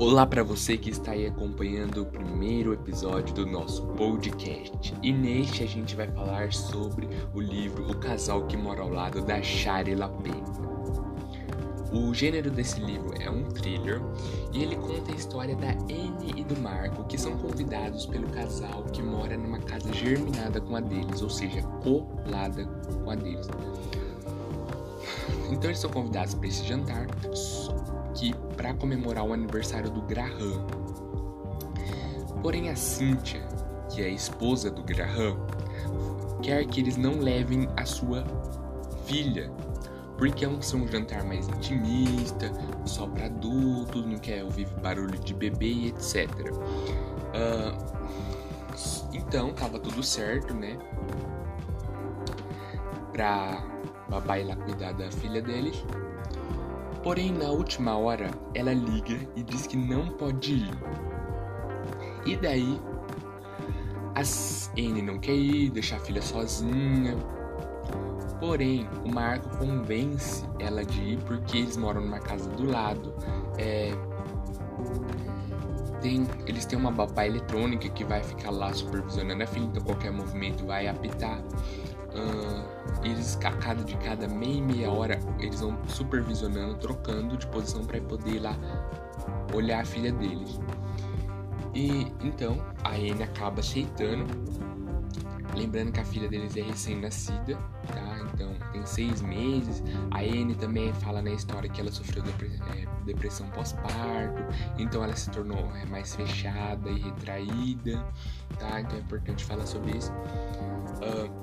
Olá para você que está aí acompanhando o primeiro episódio do nosso podcast. E neste a gente vai falar sobre o livro O Casal que Mora ao Lado da Shari LaPena. O gênero desse livro é um thriller e ele conta a história da Anne e do Marco, que são convidados pelo casal que mora numa casa germinada com a deles, ou seja, colada com a deles. Então eles são convidados para esse jantar, que para comemorar o aniversário do Graham. Porém a Cynthia, que é a esposa do Graham, quer que eles não levem a sua filha, porque é um, um jantar mais intimista, só para adultos, não quer ouvir barulho de bebê, etc. Uh, então tava tudo certo, né? Pra babá ir lá cuidar da filha deles. Porém, na última hora, ela liga e diz que não pode ir. E daí, a Anne não quer ir, deixar a filha sozinha. Porém, o Marco convence ela de ir porque eles moram numa casa do lado. É, tem, eles têm uma babá eletrônica que vai ficar lá supervisionando a filha, então qualquer movimento vai apitar. Eles a cada de cada meia e meia hora eles vão supervisionando, trocando de posição para poder ir lá olhar a filha deles. E então a Anne acaba aceitando, lembrando que a filha deles é recém-nascida, tá? Então tem seis meses. A Anne também fala na história que ela sofreu é, depressão pós-parto, então ela se tornou é, mais fechada e retraída, tá? Então é importante falar sobre isso. Uh,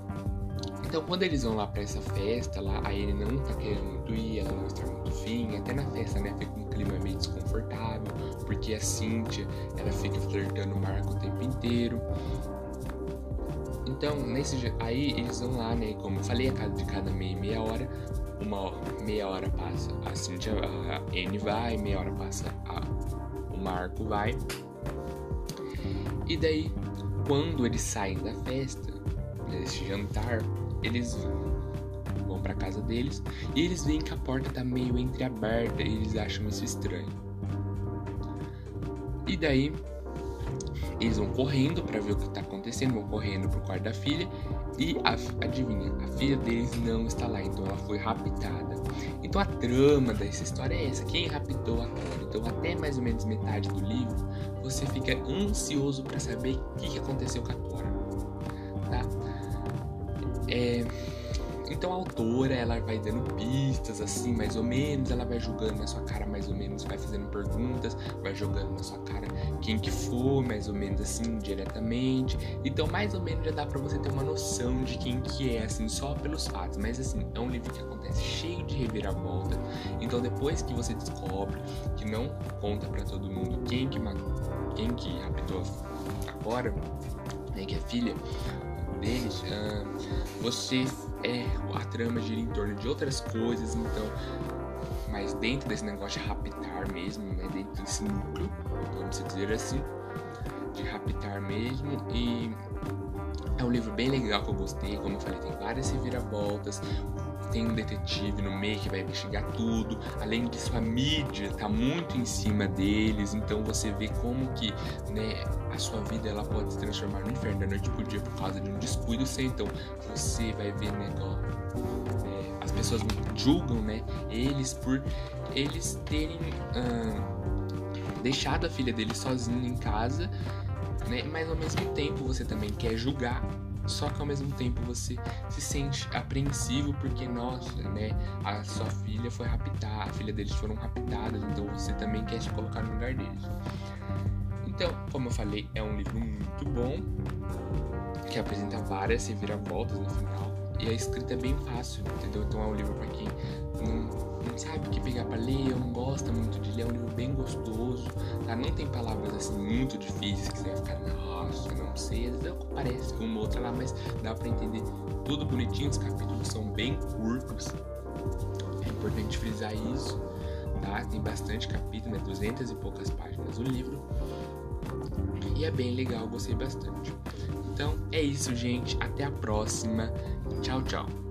então, quando eles vão lá pra essa festa, lá, a Anne não tá querendo muito ir, ela não está muito fim, até na festa, né, fica um clima meio desconfortável, porque a Cynthia, ela fica flertando o Marco o tempo inteiro. Então, nesse aí eles vão lá, né, como eu falei, a cada de cada meia meia hora, uma meia hora passa a Cynthia, a Anne vai, meia hora passa a, o Marco vai. E daí, quando eles saem da festa, desse jantar, eles vão para casa deles e eles veem que a porta tá meio entreaberta e eles acham isso estranho. E daí eles vão correndo para ver o que tá acontecendo, vão correndo pro quarto da filha e a, adivinha, a filha deles não está lá, então ela foi raptada. Então a trama dessa história é essa: quem raptou a Cora? Então até mais ou menos metade do livro você fica ansioso para saber o que, aconteceu com a Cora. É, então a autora, ela vai dando pistas assim, mais ou menos, ela vai jogando na sua cara mais ou menos, vai fazendo perguntas, vai jogando na sua cara quem que for, mais ou menos assim, diretamente. Então mais ou menos já dá para você ter uma noção de quem que é, assim, só pelos fatos. Mas assim, é um livro que acontece cheio de reviravolta. Então depois que você descobre que não conta para todo mundo quem que quem que raptou agora, né, que é filha, deles, uh, você é a trama gira em torno de outras coisas, então, mas dentro desse negócio de raptar mesmo, né, dentro desse núcleo, vamos dizer assim, de raptar mesmo e é um livro bem legal que eu gostei, como eu falei, tem várias reviravoltas, tem um detetive no meio que vai investigar tudo. Além disso, a mídia tá muito em cima deles, então você vê como que, né, a sua vida ela pode se transformar no inferno da noite pro dia por causa de um descuido seu. Então, você vai ver, né, é, as pessoas julgam, né, eles por eles terem deixado a filha dele sozinha em casa, né, mas ao mesmo tempo você também quer julgar só que ao mesmo tempo você se sente apreensivo porque, nossa, né, a sua filha foi raptada, a filha deles foram raptadas, então você também quer se colocar no lugar deles. Então, como eu falei, é um livro muito bom, que apresenta várias reviravoltas no final, e a escrita é bem fácil, entendeu? Então é um livro para quem não não sabe o que pegar para ler, ou não gosta muito de ler, é um livro bem gostoso, tá? Não tem palavras assim muito difíceis que você vai ficar, nossa, não sei, às vezes parece com uma outra lá, mas dá para entender tudo bonitinho, os capítulos são bem curtos. É importante frisar isso, tá? Tem bastante capítulo, né? 200 e poucas páginas o livro. E é bem legal, gostei bastante. Então é isso, gente. Até a próxima. Tchau, tchau.